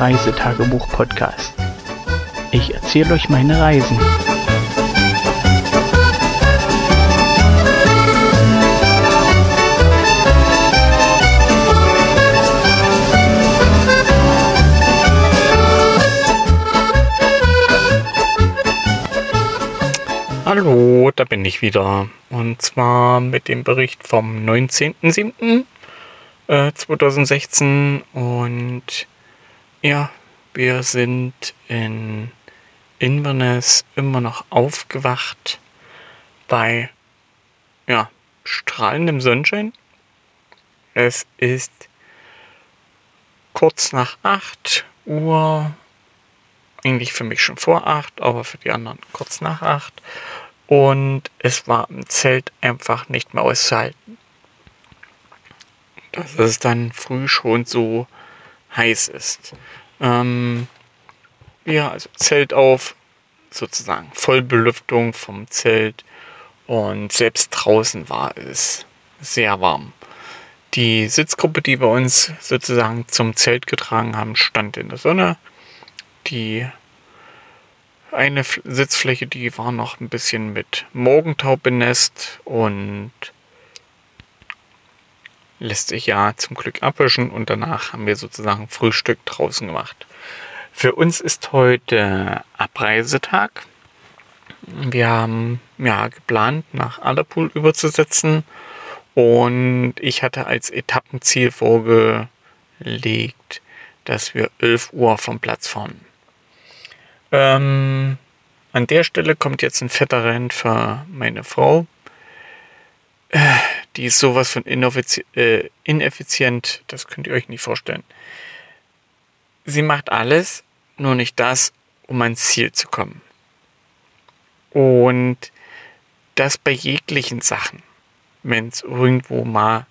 Reisetagebuch-Podcast. Ich erzähle euch meine Reisen. Hallo, da bin ich wieder. Und zwar mit dem Bericht vom 19.07.2016. Und ja, wir sind in Inverness immer noch aufgewacht bei ja, strahlendem Sonnenschein. Es ist kurz nach 8 Uhr eigentlich für mich schon vor 8, aber für die anderen kurz nach 8. Und es war im Zelt einfach nicht mehr auszuhalten. Dass es dann früh schon so heiß ist. Ähm, ja, also Zelt auf, sozusagen Vollbelüftung vom Zelt. Und selbst draußen war es sehr warm. Die Sitzgruppe, die wir uns sozusagen zum Zelt getragen haben, stand in der Sonne. Die eine Sitzfläche, die war noch ein bisschen mit Morgentau benässt und lässt sich ja zum Glück abwischen und danach haben wir sozusagen Frühstück draußen gemacht. Für uns ist heute Abreisetag. Wir haben ja geplant, nach Aderpool überzusetzen und ich hatte als Etappenziel vorgelegt, dass wir 11 Uhr vom Platz fahren. Ähm, an der Stelle kommt jetzt ein fetter Rennen für meine Frau. Äh, die ist sowas von äh, ineffizient, das könnt ihr euch nicht vorstellen. Sie macht alles, nur nicht das, um ans Ziel zu kommen. Und das bei jeglichen Sachen, wenn es irgendwo mal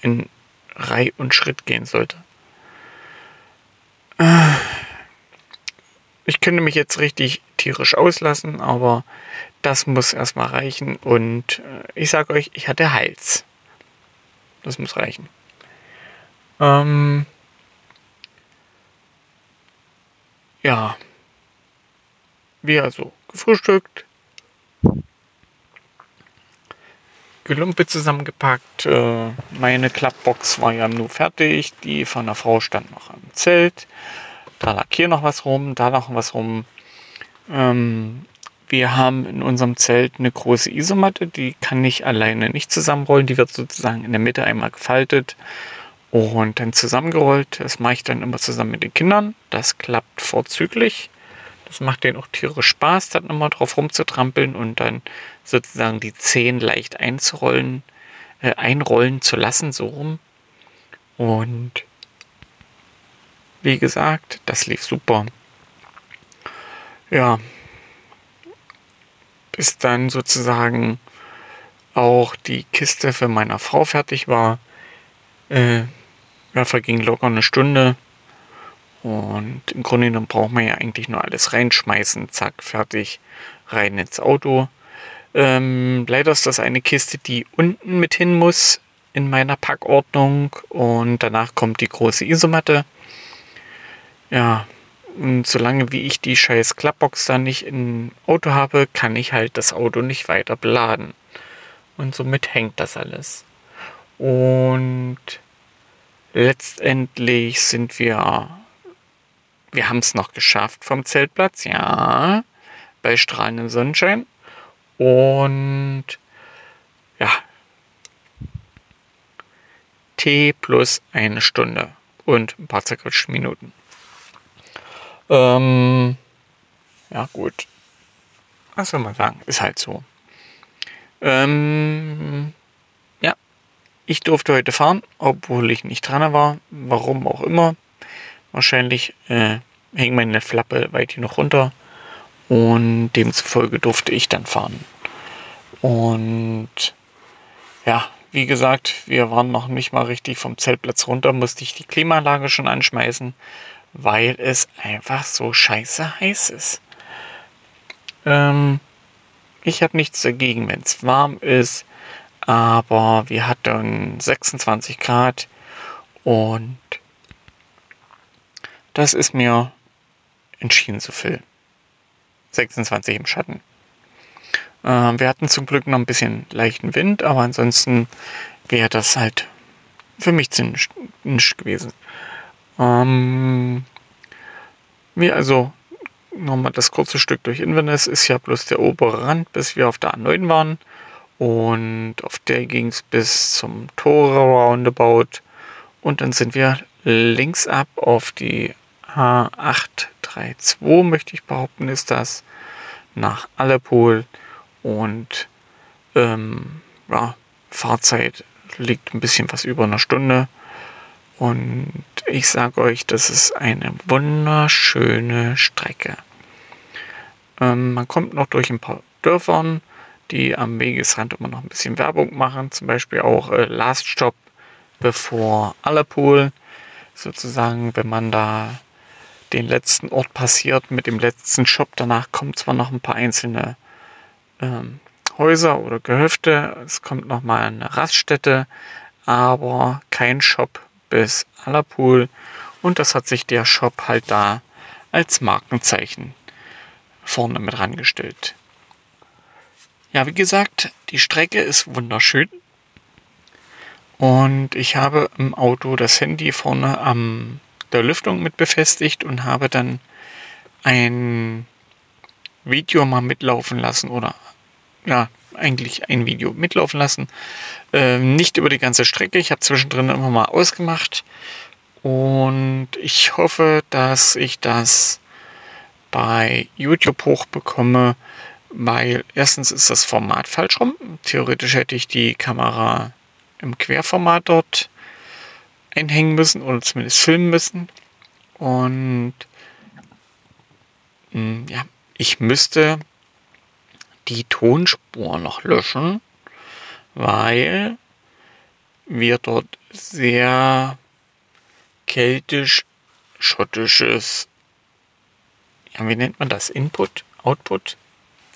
in Reihe und Schritt gehen sollte. Ich könnte mich jetzt richtig tierisch auslassen, aber das muss erstmal reichen. Und äh, ich sage euch, ich hatte Hals. Das muss reichen. Ähm, ja. Wir also gefrühstückt. Gelumpe zusammengepackt. Äh, meine Klappbox war ja nur fertig. Die von der Frau stand noch am Zelt da lag hier noch was rum, da noch was rum. Ähm, wir haben in unserem Zelt eine große Isomatte, die kann ich alleine nicht zusammenrollen. Die wird sozusagen in der Mitte einmal gefaltet und dann zusammengerollt. Das mache ich dann immer zusammen mit den Kindern. Das klappt vorzüglich. Das macht denen auch tierisch Spaß, dann immer drauf rumzutrampeln und dann sozusagen die Zehen leicht einzurollen, äh, einrollen zu lassen, so rum. Und wie gesagt, das lief super. Ja, bis dann sozusagen auch die Kiste für meine Frau fertig war. Äh, ja, verging locker eine Stunde. Und im Grunde genommen braucht man ja eigentlich nur alles reinschmeißen, zack, fertig, rein ins Auto. Ähm, leider ist das eine Kiste, die unten mit hin muss in meiner Packordnung und danach kommt die große Isomatte. Ja, und solange wie ich die scheiß Klappbox da nicht im Auto habe, kann ich halt das Auto nicht weiter beladen. Und somit hängt das alles. Und letztendlich sind wir, wir haben es noch geschafft vom Zeltplatz, ja, bei strahlendem Sonnenschein. Und ja, T plus eine Stunde und ein paar zerquetschte Minuten. Ähm, ja, gut. Was soll man sagen? Ist halt so. Ähm, ja, ich durfte heute fahren, obwohl ich nicht dran war. Warum auch immer. Wahrscheinlich äh, hing meine Flappe weit genug runter. Und demzufolge durfte ich dann fahren. Und ja, wie gesagt, wir waren noch nicht mal richtig vom Zeltplatz runter, musste ich die Klimaanlage schon anschmeißen weil es einfach so scheiße heiß ist. Ähm, ich habe nichts dagegen, wenn es warm ist, aber wir hatten 26 Grad und das ist mir entschieden zu viel. 26 im Schatten. Äh, wir hatten zum Glück noch ein bisschen leichten Wind, aber ansonsten wäre das halt für mich ziemlich gewesen. Ähm, wie also nochmal das kurze Stück durch Inverness ist ja bloß der obere Rand, bis wir auf der A9 waren. Und auf der ging es bis zum Tore Roundabout. Und dann sind wir links ab auf die H832, möchte ich behaupten, ist das, nach Aleppo. Und ähm, ja, Fahrzeit liegt ein bisschen was über einer Stunde. Und ich sage euch, das ist eine wunderschöne Strecke. Ähm, man kommt noch durch ein paar Dörfern, die am Wegesrand immer noch ein bisschen Werbung machen. Zum Beispiel auch äh, Last Stop bevor Aleppo. Sozusagen, wenn man da den letzten Ort passiert mit dem letzten Shop. Danach kommen zwar noch ein paar einzelne ähm, Häuser oder Gehöfte. Es kommt noch mal eine Raststätte, aber kein Shop bis Allerpool. Und das hat sich der Shop halt da als Markenzeichen vorne mit rangestellt. Ja, wie gesagt, die Strecke ist wunderschön. Und ich habe im Auto das Handy vorne am der Lüftung mit befestigt und habe dann ein Video mal mitlaufen lassen oder ja, eigentlich ein Video mitlaufen lassen. Ähm, nicht über die ganze Strecke. Ich habe zwischendrin immer mal ausgemacht. Und ich hoffe, dass ich das bei YouTube hochbekomme, weil erstens ist das Format falsch rum. Theoretisch hätte ich die Kamera im Querformat dort einhängen müssen oder zumindest filmen müssen. Und hm, ja, ich müsste die Tonspur noch löschen, weil wir dort sehr keltisch-schottisches, ja, wie nennt man das? Input, Output?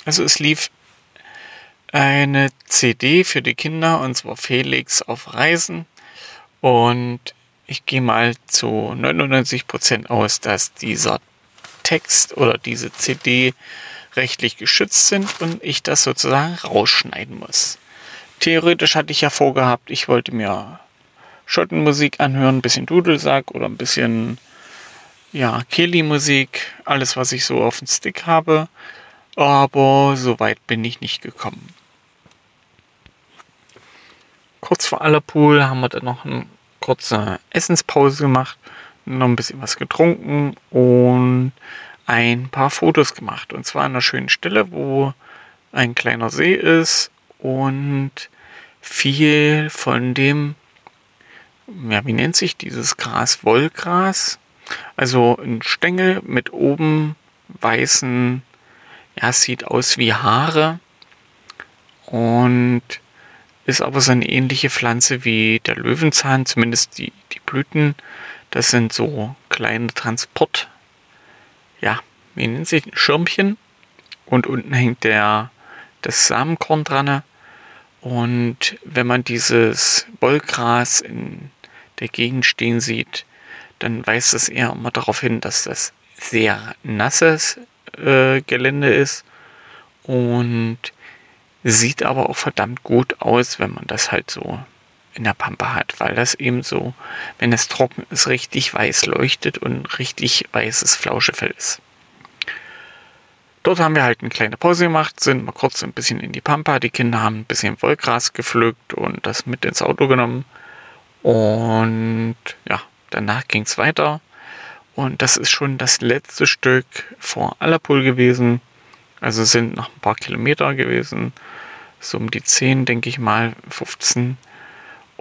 Also es lief eine CD für die Kinder, und zwar Felix auf Reisen. Und ich gehe mal zu 99% aus, dass dieser Text oder diese CD rechtlich geschützt sind und ich das sozusagen rausschneiden muss. Theoretisch hatte ich ja vorgehabt, ich wollte mir Schottenmusik anhören, ein bisschen Dudelsack oder ein bisschen ja, Kelly-Musik, alles was ich so auf dem Stick habe. Aber so weit bin ich nicht gekommen. Kurz vor Allerpool haben wir dann noch eine kurze Essenspause gemacht, noch ein bisschen was getrunken und ein paar Fotos gemacht. Und zwar an einer schönen Stelle, wo ein kleiner See ist und viel von dem, ja, wie nennt sich dieses Gras? Wollgras. Also ein Stängel mit oben weißen, ja, sieht aus wie Haare und ist aber so eine ähnliche Pflanze wie der Löwenzahn, zumindest die, die Blüten. Das sind so kleine Transport, ja, wie nennt sich Schirmchen. Und unten hängt der, das Samenkorn dran. Und wenn man dieses Wollgras in der Gegend stehen sieht, dann weist es eher immer darauf hin, dass das sehr nasses äh, Gelände ist. Und sieht aber auch verdammt gut aus, wenn man das halt so in der Pampa hat, weil das eben so, wenn es trocken ist, richtig weiß leuchtet und richtig weißes Flauschefell ist. Dort haben wir halt eine kleine Pause gemacht, sind mal kurz ein bisschen in die Pampa. Die Kinder haben ein bisschen Wollgras gepflückt und das mit ins Auto genommen. Und ja, danach ging es weiter. Und das ist schon das letzte Stück vor Allerpool gewesen. Also sind noch ein paar Kilometer gewesen. So um die 10, denke ich mal, 15.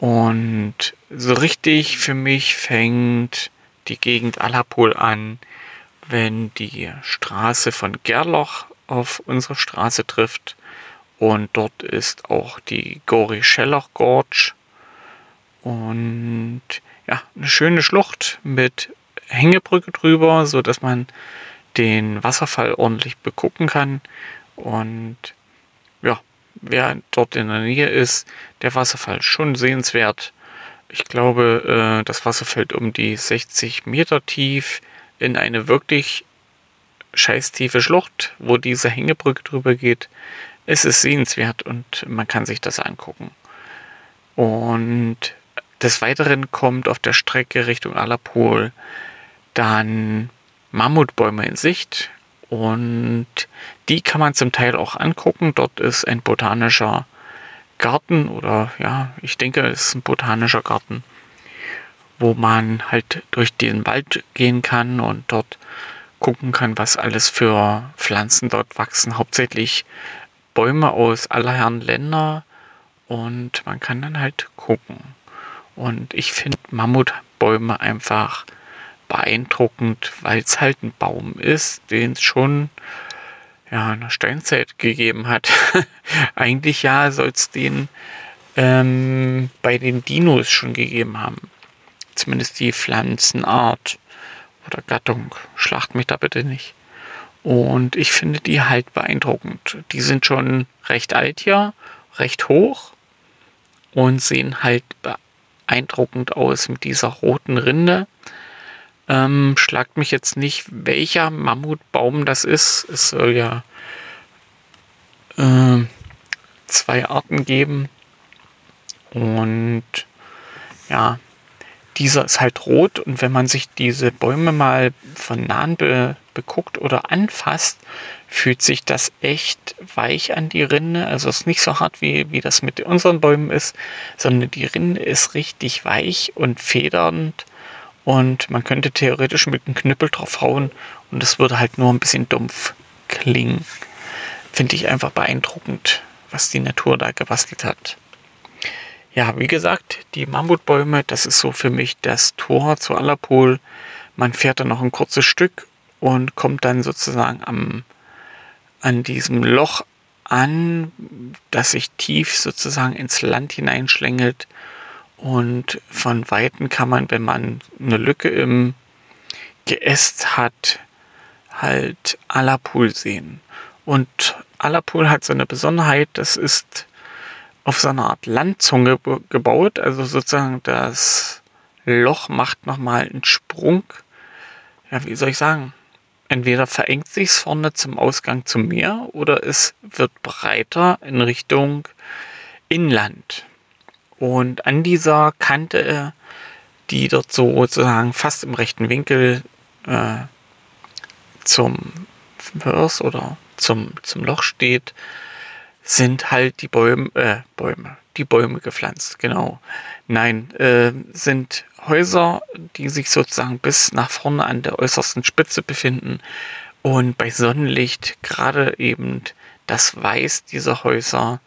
Und so richtig für mich fängt die Gegend Allerpool an, wenn die Straße von Gerloch auf unsere Straße trifft. Und dort ist auch die Gori-Schelloch Gorge. Und ja, eine schöne Schlucht mit Hängebrücke drüber, so dass man den Wasserfall ordentlich begucken kann. Und wer dort in der Nähe ist, der Wasserfall schon sehenswert. Ich glaube, äh, das Wasser fällt um die 60 Meter tief, in eine wirklich scheiß tiefe Schlucht, wo diese Hängebrücke drüber geht. Es ist sehenswert und man kann sich das angucken. Und des Weiteren kommt auf der Strecke Richtung Allerpool dann Mammutbäume in Sicht und die kann man zum Teil auch angucken. Dort ist ein botanischer Garten oder ja, ich denke, es ist ein botanischer Garten, wo man halt durch den Wald gehen kann und dort gucken kann, was alles für Pflanzen dort wachsen. Hauptsächlich Bäume aus aller Herren Länder und man kann dann halt gucken. Und ich finde Mammutbäume einfach beeindruckend, weil es halt ein Baum ist, den es schon ja, in der Steinzeit gegeben hat. Eigentlich ja soll es den ähm, bei den Dinos schon gegeben haben. Zumindest die Pflanzenart oder Gattung. Schlacht mich da bitte nicht. Und ich finde die halt beeindruckend. Die sind schon recht alt hier, recht hoch und sehen halt beeindruckend aus mit dieser roten Rinde. Ähm, schlagt mich jetzt nicht, welcher Mammutbaum das ist. Es soll ja äh, zwei Arten geben. Und ja, dieser ist halt rot und wenn man sich diese Bäume mal von nahen be beguckt oder anfasst, fühlt sich das echt weich an die Rinde. Also es ist nicht so hart wie, wie das mit unseren Bäumen ist, sondern die Rinde ist richtig weich und federnd und man könnte theoretisch mit einem Knüppel drauf hauen und es würde halt nur ein bisschen dumpf klingen. Finde ich einfach beeindruckend, was die Natur da gebastelt hat. Ja, wie gesagt, die Mammutbäume, das ist so für mich das Tor zu Allerpol. Man fährt dann noch ein kurzes Stück und kommt dann sozusagen am, an diesem Loch an, das sich tief sozusagen ins Land hineinschlängelt und von Weitem kann man, wenn man eine Lücke im Geäst hat, halt Alapul sehen. Und Alapul hat so eine Besonderheit, das ist auf so einer Art Landzunge gebaut. Also sozusagen das Loch macht nochmal einen Sprung. Ja, wie soll ich sagen? Entweder verengt sich es vorne zum Ausgang zum Meer oder es wird breiter in Richtung Inland. Und an dieser Kante, die dort so sozusagen fast im rechten Winkel äh, zum Vers oder zum, zum Loch steht, sind halt die Bäume, äh, Bäume, die Bäume gepflanzt, genau. Nein, äh, sind Häuser, die sich sozusagen bis nach vorne an der äußersten Spitze befinden und bei Sonnenlicht gerade eben das Weiß dieser Häuser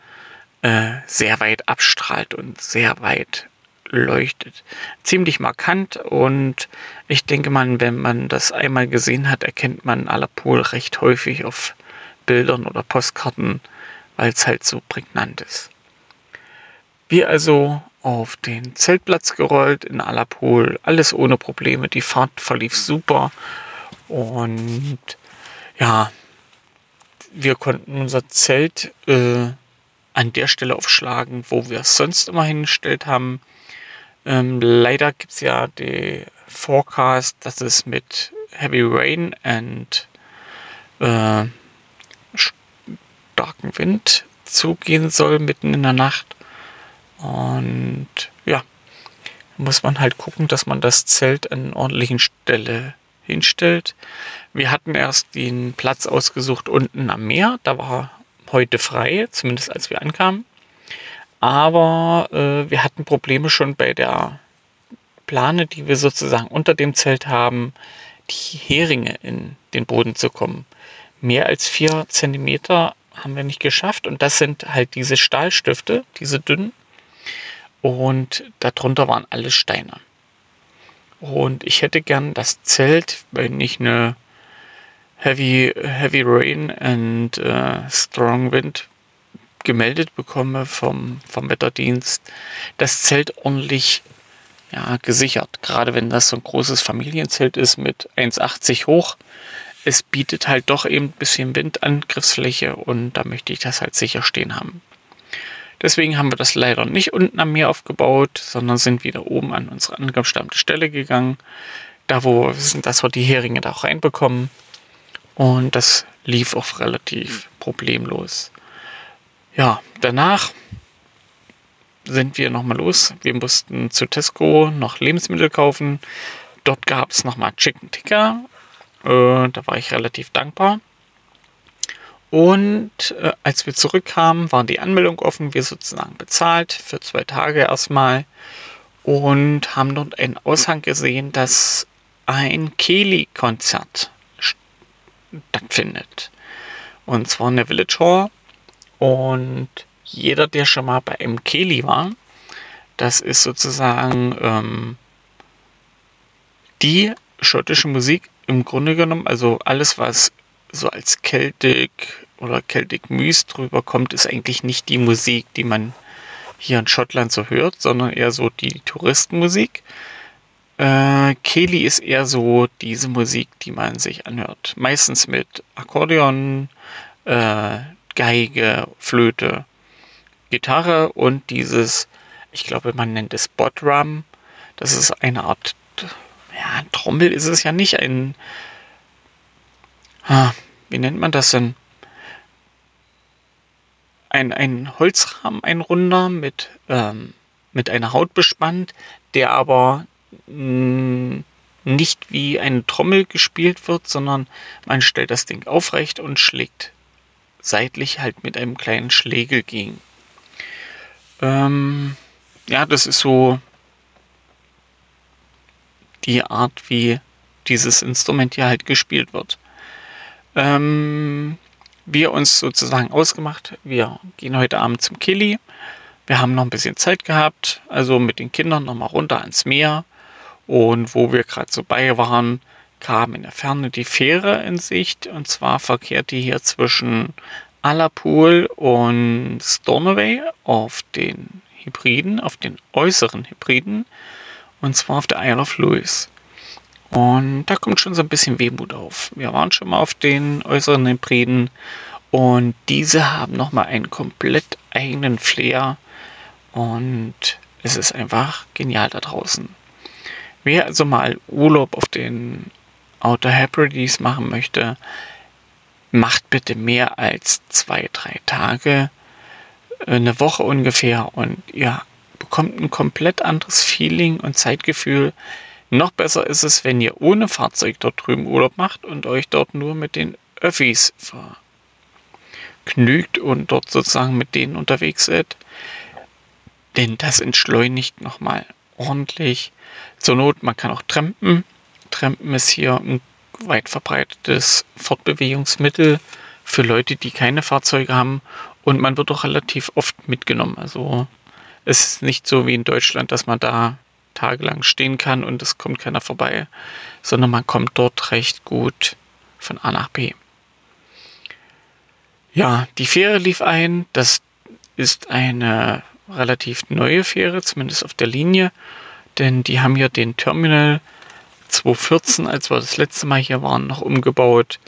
äh, sehr weit abstrahlt und sehr weit leuchtet. Ziemlich markant und ich denke man, wenn man das einmal gesehen hat, erkennt man Alapol recht häufig auf Bildern oder Postkarten, weil es halt so prägnant ist. Wir also auf den Zeltplatz gerollt in Alapol, alles ohne Probleme, die Fahrt verlief super und ja, wir konnten unser Zelt äh, an der Stelle aufschlagen, wo wir es sonst immer hingestellt haben. Ähm, leider gibt es ja die Forecast, dass es mit Heavy Rain und äh, starken Wind zugehen soll mitten in der Nacht. Und ja, muss man halt gucken, dass man das Zelt an ordentlichen Stelle hinstellt. Wir hatten erst den Platz ausgesucht unten am Meer. Da war heute frei, zumindest als wir ankamen. Aber äh, wir hatten Probleme schon bei der Plane, die wir sozusagen unter dem Zelt haben, die Heringe in den Boden zu kommen. Mehr als vier Zentimeter haben wir nicht geschafft und das sind halt diese Stahlstifte, diese dünnen. Und darunter waren alle Steine. Und ich hätte gern das Zelt, wenn ich eine Heavy, Heavy Rain and uh, Strong Wind gemeldet bekomme vom, vom Wetterdienst, das Zelt ordentlich ja, gesichert. Gerade wenn das so ein großes Familienzelt ist mit 1,80 hoch. Es bietet halt doch eben ein bisschen Windangriffsfläche und da möchte ich das halt sicher stehen haben. Deswegen haben wir das leider nicht unten am Meer aufgebaut, sondern sind wieder oben an unsere angestammte Stelle gegangen da wo wir wissen, dass wir die Heringe da auch reinbekommen. Und das lief auch relativ problemlos. Ja, danach sind wir nochmal los. Wir mussten zu Tesco noch Lebensmittel kaufen. Dort gab es nochmal Chicken Ticker. Äh, da war ich relativ dankbar. Und äh, als wir zurückkamen, war die Anmeldung offen. Wir sozusagen bezahlt für zwei Tage erstmal. Und haben dort einen Aushang gesehen, dass ein Keli-Konzert stattfindet. Und zwar in der Village Hall. Und jeder, der schon mal bei einem Keli war, das ist sozusagen ähm, die schottische Musik im Grunde genommen, also alles, was so als Celtic oder Celtic Mys drüber kommt, ist eigentlich nicht die Musik, die man hier in Schottland so hört, sondern eher so die Touristenmusik. Äh, Keli ist eher so diese Musik, die man sich anhört. Meistens mit Akkordeon, äh, Geige, Flöte, Gitarre und dieses, ich glaube, man nennt es Botdrum. Das ist eine Art, ja, Trommel ist es ja nicht, ein, ah, wie nennt man das denn? Ein, ein Holzrahmen, ein runder mit, ähm, mit einer Haut bespannt, der aber nicht wie eine Trommel gespielt wird, sondern man stellt das Ding aufrecht und schlägt seitlich halt mit einem kleinen Schlägel gegen. Ähm, ja, das ist so die Art, wie dieses Instrument hier halt gespielt wird. Ähm, wir uns sozusagen ausgemacht, wir gehen heute Abend zum Killy. Wir haben noch ein bisschen Zeit gehabt, also mit den Kindern nochmal runter ans Meer. Und wo wir gerade so bei waren, kam in der Ferne die Fähre in Sicht. Und zwar verkehrt die hier zwischen Alapool und Stornoway auf den Hybriden, auf den äußeren Hybriden. Und zwar auf der Isle of Lewis. Und da kommt schon so ein bisschen Wehmut auf. Wir waren schon mal auf den äußeren Hybriden und diese haben nochmal einen komplett eigenen Flair und es ist einfach genial da draußen. Wer also mal Urlaub auf den Outer Hebrides machen möchte, macht bitte mehr als zwei, drei Tage, äh, eine Woche ungefähr und ihr bekommt ein komplett anderes Feeling und Zeitgefühl. Noch besser ist es, wenn ihr ohne Fahrzeug dort drüben Urlaub macht und euch dort nur mit den Öffis vergnügt und dort sozusagen mit denen unterwegs seid. Denn das entschleunigt nochmal ordentlich. Zur Not, man kann auch trampen. Trampen ist hier ein weit verbreitetes Fortbewegungsmittel für Leute, die keine Fahrzeuge haben. Und man wird auch relativ oft mitgenommen. Also es ist nicht so wie in Deutschland, dass man da tagelang stehen kann und es kommt keiner vorbei, sondern man kommt dort recht gut von A nach B. Ja, die Fähre lief ein. Das ist eine relativ neue Fähre, zumindest auf der Linie, denn die haben hier den Terminal 2014, als wir das letzte Mal hier waren, noch umgebaut.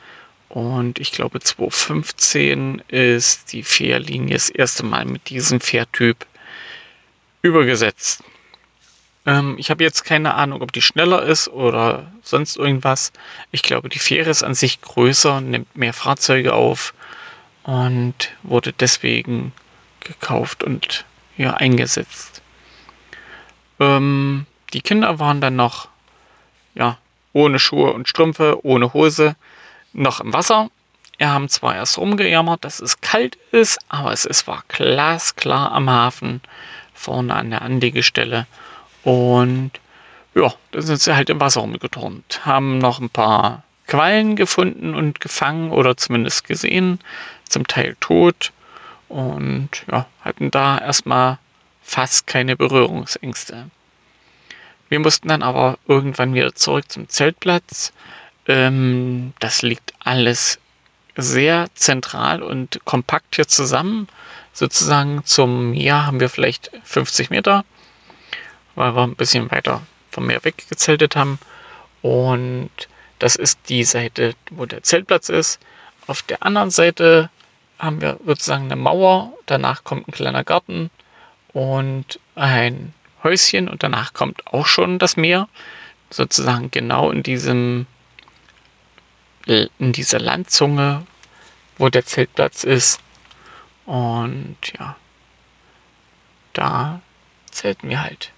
Und ich glaube 2015 ist die Fährlinie das erste Mal mit diesem Fährtyp übergesetzt. Ähm, ich habe jetzt keine Ahnung, ob die schneller ist oder sonst irgendwas. Ich glaube, die Fähre ist an sich größer, nimmt mehr Fahrzeuge auf und wurde deswegen gekauft und ja, eingesetzt. Ähm, die Kinder waren dann noch ja, ohne Schuhe und Strümpfe, ohne Hose, noch im Wasser. Wir haben zwar erst rumgejammert, dass es kalt ist, aber es ist, war glasklar am Hafen, vorne an der Anlegestelle. Und ja, da sind sie halt im Wasser rumgeturnt. Haben noch ein paar Quallen gefunden und gefangen oder zumindest gesehen, zum Teil tot. Und ja, hatten da erstmal fast keine Berührungsängste. Wir mussten dann aber irgendwann wieder zurück zum Zeltplatz. Ähm, das liegt alles sehr zentral und kompakt hier zusammen. Sozusagen zum Meer haben wir vielleicht 50 Meter, weil wir ein bisschen weiter vom Meer weggezeltet haben. Und das ist die Seite, wo der Zeltplatz ist. Auf der anderen Seite haben wir sozusagen eine Mauer. Danach kommt ein kleiner Garten und ein Häuschen und danach kommt auch schon das Meer. sozusagen genau in diesem in dieser Landzunge, wo der Zeltplatz ist. Und ja, da zelten wir halt.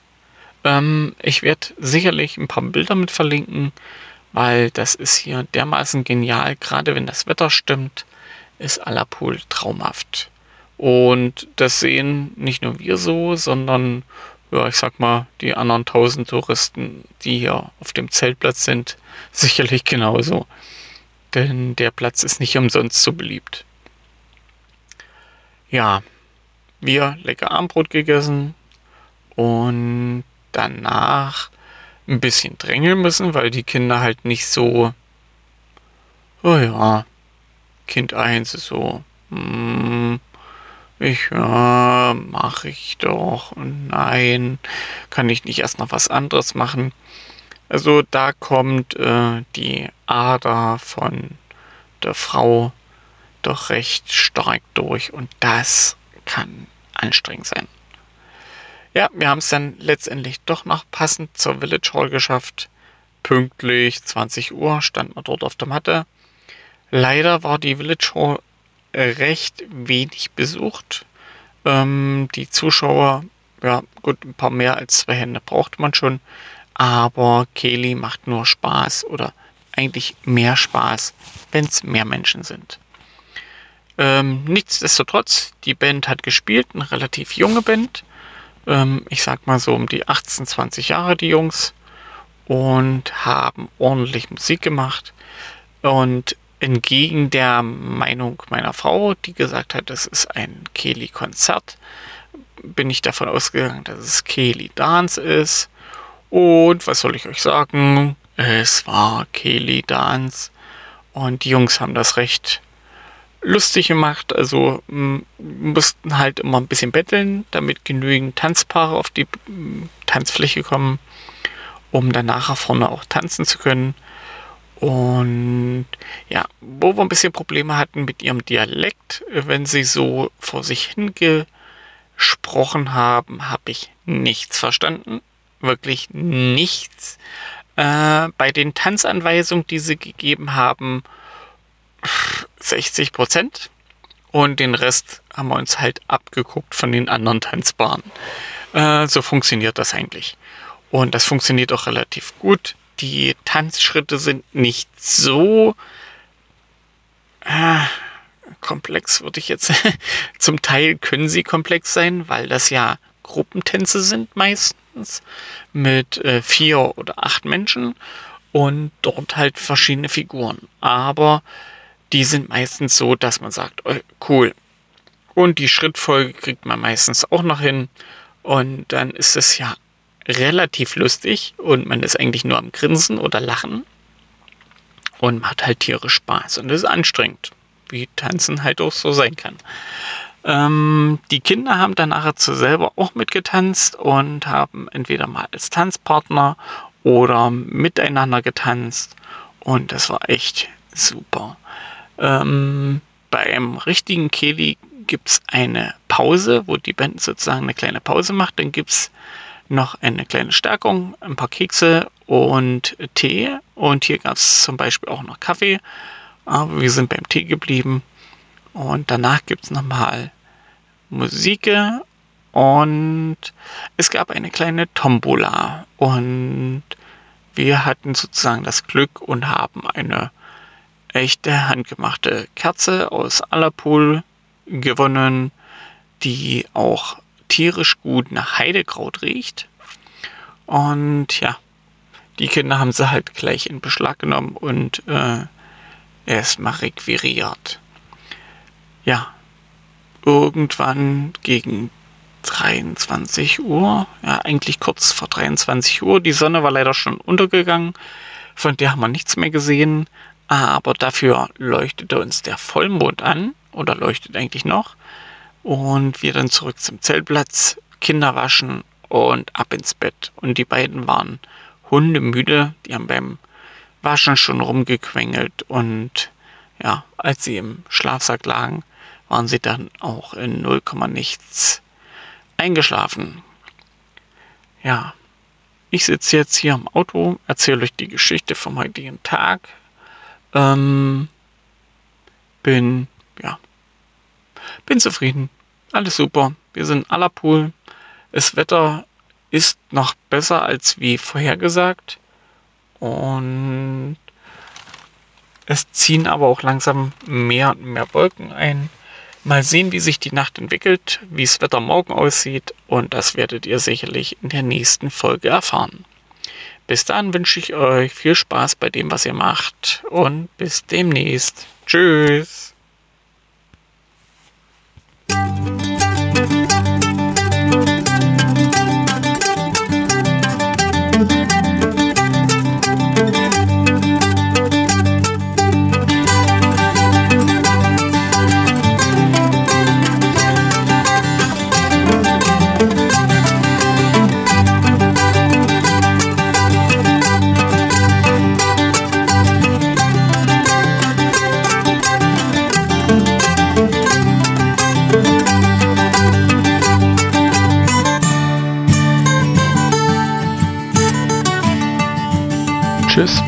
Ähm, ich werde sicherlich ein paar Bilder mit verlinken, weil das ist hier dermaßen genial. Gerade wenn das Wetter stimmt, ist Alapul traumhaft. Und das sehen nicht nur wir so, sondern ja, ich sag mal, die anderen tausend Touristen, die hier auf dem Zeltplatz sind, sicherlich genauso. Denn der Platz ist nicht umsonst so beliebt. Ja, wir lecker Armbrot gegessen und danach ein bisschen drängeln müssen, weil die Kinder halt nicht so, oh ja, Kind 1 ist so, hm, ich, ja, mache ich doch. Nein, kann ich nicht erst noch was anderes machen? Also da kommt äh, die Ader von der Frau doch recht stark durch und das kann anstrengend sein. Ja, wir haben es dann letztendlich doch noch passend zur Village Hall geschafft. Pünktlich 20 Uhr stand man dort auf der Matte. Leider war die Village Hall recht wenig besucht. Ähm, die Zuschauer, ja gut, ein paar mehr als zwei Hände braucht man schon, aber Keli macht nur Spaß oder eigentlich mehr Spaß, wenn es mehr Menschen sind. Ähm, nichtsdestotrotz, die Band hat gespielt, eine relativ junge Band. Ähm, ich sag mal so um die 18, 20 Jahre, die Jungs. Und haben ordentlich Musik gemacht. Und entgegen der Meinung meiner Frau, die gesagt hat, das ist ein Keli-Konzert, bin ich davon ausgegangen, dass es Keli Dance ist. Und was soll ich euch sagen? Es war Keli Dance. Und die Jungs haben das recht lustig gemacht. Also mussten halt immer ein bisschen betteln, damit genügend Tanzpaare auf die Tanzfläche kommen, um dann nachher vorne auch tanzen zu können. Und ja, wo wir ein bisschen Probleme hatten mit ihrem Dialekt, wenn sie so vor sich hingesprochen haben, habe ich nichts verstanden. Wirklich nichts. Äh, bei den Tanzanweisungen, die sie gegeben haben, 60 Prozent. Und den Rest haben wir uns halt abgeguckt von den anderen Tanzbahnen. Äh, so funktioniert das eigentlich. Und das funktioniert auch relativ gut die Tanzschritte sind nicht so äh, komplex, würde ich jetzt. Zum Teil können sie komplex sein, weil das ja Gruppentänze sind meistens mit äh, vier oder acht Menschen und dort halt verschiedene Figuren. Aber die sind meistens so, dass man sagt, oh, cool. Und die Schrittfolge kriegt man meistens auch noch hin. Und dann ist es ja relativ lustig und man ist eigentlich nur am Grinsen oder Lachen und man hat halt tierisch Spaß und ist anstrengend, wie Tanzen halt auch so sein kann. Ähm, die Kinder haben dann nachher selber auch mitgetanzt und haben entweder mal als Tanzpartner oder miteinander getanzt und das war echt super. Ähm, beim richtigen Keli gibt es eine Pause, wo die Band sozusagen eine kleine Pause macht. Dann gibt es noch eine kleine Stärkung, ein paar Kekse und Tee. Und hier gab es zum Beispiel auch noch Kaffee. Aber wir sind beim Tee geblieben. Und danach gibt es nochmal Musik und es gab eine kleine Tombola. Und wir hatten sozusagen das Glück und haben eine echte handgemachte Kerze aus Alapul gewonnen, die auch tierisch gut nach Heidekraut riecht. Und ja, die Kinder haben sie halt gleich in Beschlag genommen und äh, erstmal requiriert. Ja, irgendwann gegen 23 Uhr, ja eigentlich kurz vor 23 Uhr, die Sonne war leider schon untergegangen, von der haben wir nichts mehr gesehen, aber dafür leuchtete uns der Vollmond an, oder leuchtet eigentlich noch, und wir dann zurück zum Zeltplatz, Kinder waschen und ab ins Bett. Und die beiden waren hundemüde, die haben beim Waschen schon rumgequengelt und ja, als sie im Schlafsack lagen, waren sie dann auch in 0, nichts eingeschlafen. Ja, ich sitze jetzt hier im Auto, erzähle euch die Geschichte vom heutigen Tag. Ähm, bin, ja, bin zufrieden. Alles super. Wir sind aller Pool. Das Wetter ist noch besser als wie vorhergesagt. Und es ziehen aber auch langsam mehr und mehr Wolken ein. Mal sehen, wie sich die Nacht entwickelt, wie das Wetter morgen aussieht und das werdet ihr sicherlich in der nächsten Folge erfahren. Bis dann wünsche ich euch viel Spaß bei dem, was ihr macht und bis demnächst. Tschüss. Tschüss,